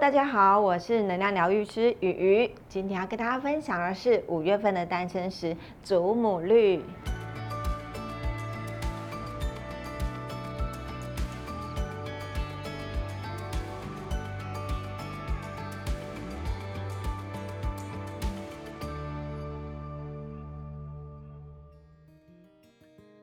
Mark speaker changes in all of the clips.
Speaker 1: 大家好，我是能量疗愈师雨雨。今天要跟大家分享的是五月份的诞生石祖母绿。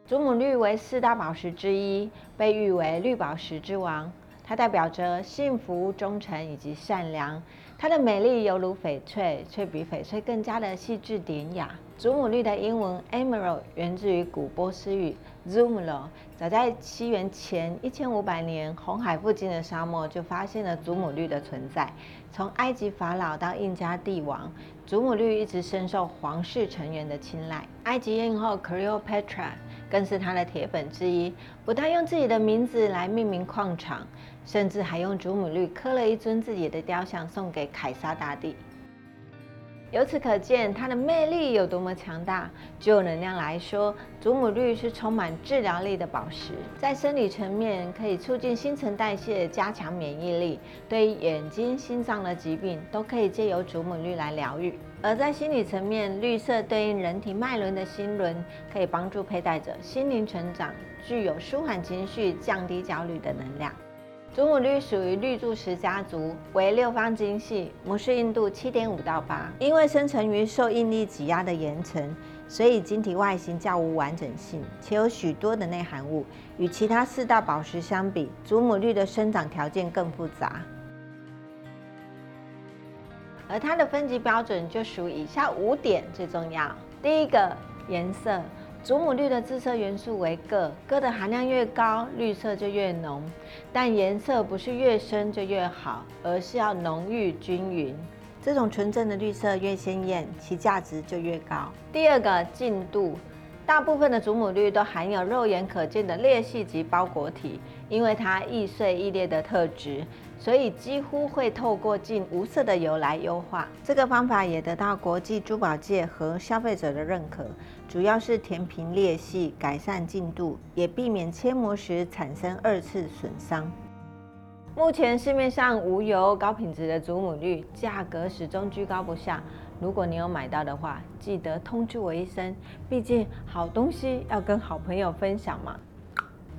Speaker 1: 祖母绿为四大宝石之一，被誉为绿宝石之王。它代表着幸福、忠诚以及善良。它的美丽犹如翡翠，却比翡翠更加的细致典雅。祖母绿的英文 emerald 源自于古波斯语 zumlo。早在西元前一千五百年，红海附近的沙漠就发现了祖母绿的存在。从埃及法老到印加帝王，祖母绿一直深受皇室成员的青睐。埃及艳后 Cleopatra 更是他的铁粉之一，不但用自己的名字来命名矿场。甚至还用祖母绿刻了一尊自己的雕像送给凯撒大帝。由此可见，它的魅力有多么强大。就能量来说，祖母绿是充满治疗力的宝石，在生理层面可以促进新陈代谢，加强免疫力，对于眼睛、心脏的疾病都可以借由祖母绿来疗愈。而在心理层面，绿色对应人体脉轮的心轮，可以帮助佩戴者心灵成长，具有舒缓情绪、降低焦虑的能量。祖母绿属于绿柱石家族，为六方晶系，模式硬度七点五到八。因为生成于受应力挤压的岩层，所以晶体外形较无完整性，且有许多的内含物。与其他四大宝石相比，祖母绿的生长条件更复杂。而它的分级标准就属以下五点最重要。第一个，颜色。祖母绿的自色元素为铬，铬的含量越高，绿色就越浓。但颜色不是越深就越好，而是要浓郁均匀。这种纯正的绿色越鲜艳，其价值就越高。第二个净度，大部分的祖母绿都含有肉眼可见的裂隙及包裹体，因为它易碎易裂的特质。所以几乎会透过近无色的油来优化，这个方法也得到国际珠宝界和消费者的认可，主要是填平裂隙、改善净度，也避免切磨时产生二次损伤。目前市面上无油高品质的祖母绿，价格始终居高不下。如果你有买到的话，记得通知我一声，毕竟好东西要跟好朋友分享嘛。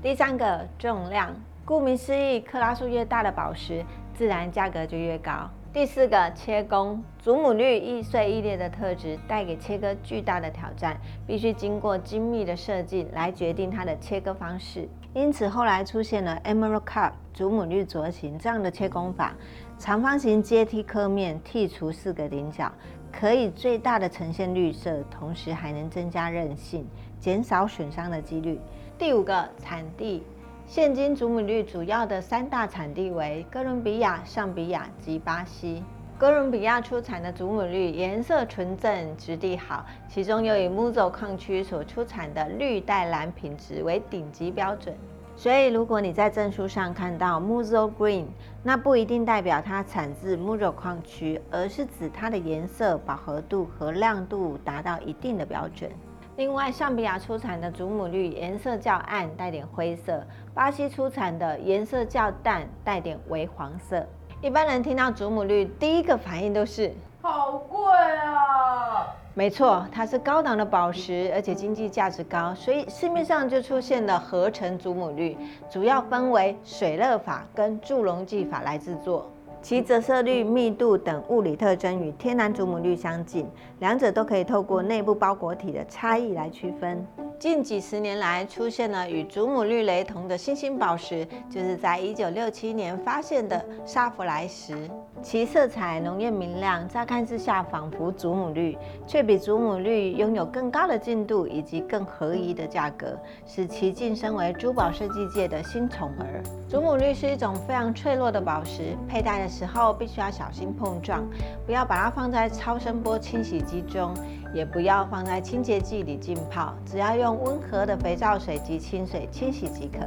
Speaker 1: 第三个重量。顾名思义，克拉数越大的宝石，自然价格就越高。第四个切工，祖母绿易碎易裂的特质，带给切割巨大的挑战，必须经过精密的设计来决定它的切割方式。因此后来出现了 Emerald Cut 祖母绿镯形这样的切工法，长方形阶梯刻面，剔除四个顶角，可以最大的呈现绿色，同时还能增加韧性，减少损伤的几率。第五个产地。现今祖母绿主要的三大产地为哥伦比亚、上比亚及巴西。哥伦比亚出产的祖母绿颜色纯正、质地好，其中又以 Muzo 矿区所出产的绿带蓝品质为顶级标准。所以，如果你在证书上看到 Muzo Green，那不一定代表它产自 Muzo 矿区，而是指它的颜色、饱和度和亮度达到一定的标准。另外，上比亚出产的祖母绿颜色较暗，带点灰色；巴西出产的颜色较淡，带点微黄色。一般人听到祖母绿，第一个反应都是
Speaker 2: 好贵啊！
Speaker 1: 没错，它是高档的宝石，而且经济价值高，所以市面上就出现了合成祖母绿，主要分为水热法跟助溶剂法来制作。其折射率、密度等物理特征与天然祖母绿相近，两者都可以透过内部包裹体的差异来区分。近几十年来，出现了与祖母绿雷同的新兴宝石，就是在1967年发现的沙弗莱石。其色彩浓艳明亮，乍看之下仿佛祖母绿，却比祖母绿拥有更高的净度以及更合宜的价格，使其晋升为珠宝设计界的新宠儿。祖母绿是一种非常脆弱的宝石，佩戴的时候必须要小心碰撞，不要把它放在超声波清洗机中，也不要放在清洁剂里浸泡，只要用温和的肥皂水及清水清洗即可。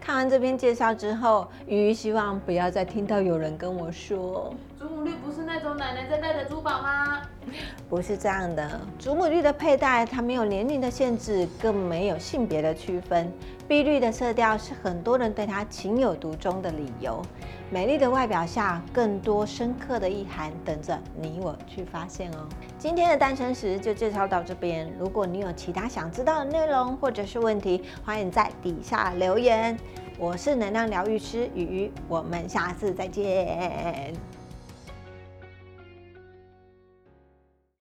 Speaker 1: 看完这篇介绍之后，鱼鱼希望不要再听到有人跟我说，
Speaker 2: 祖母绿不是那种奶奶在戴的珠？
Speaker 1: 不是这样的，祖母绿的佩戴它没有年龄的限制，更没有性别的区分。碧绿的色调是很多人对它情有独钟的理由。美丽的外表下，更多深刻的意涵等着你我去发现哦。今天的诞生石就介绍到这边，如果你有其他想知道的内容或者是问题，欢迎在底下留言。我是能量疗愈师雨雨，我们下次再见。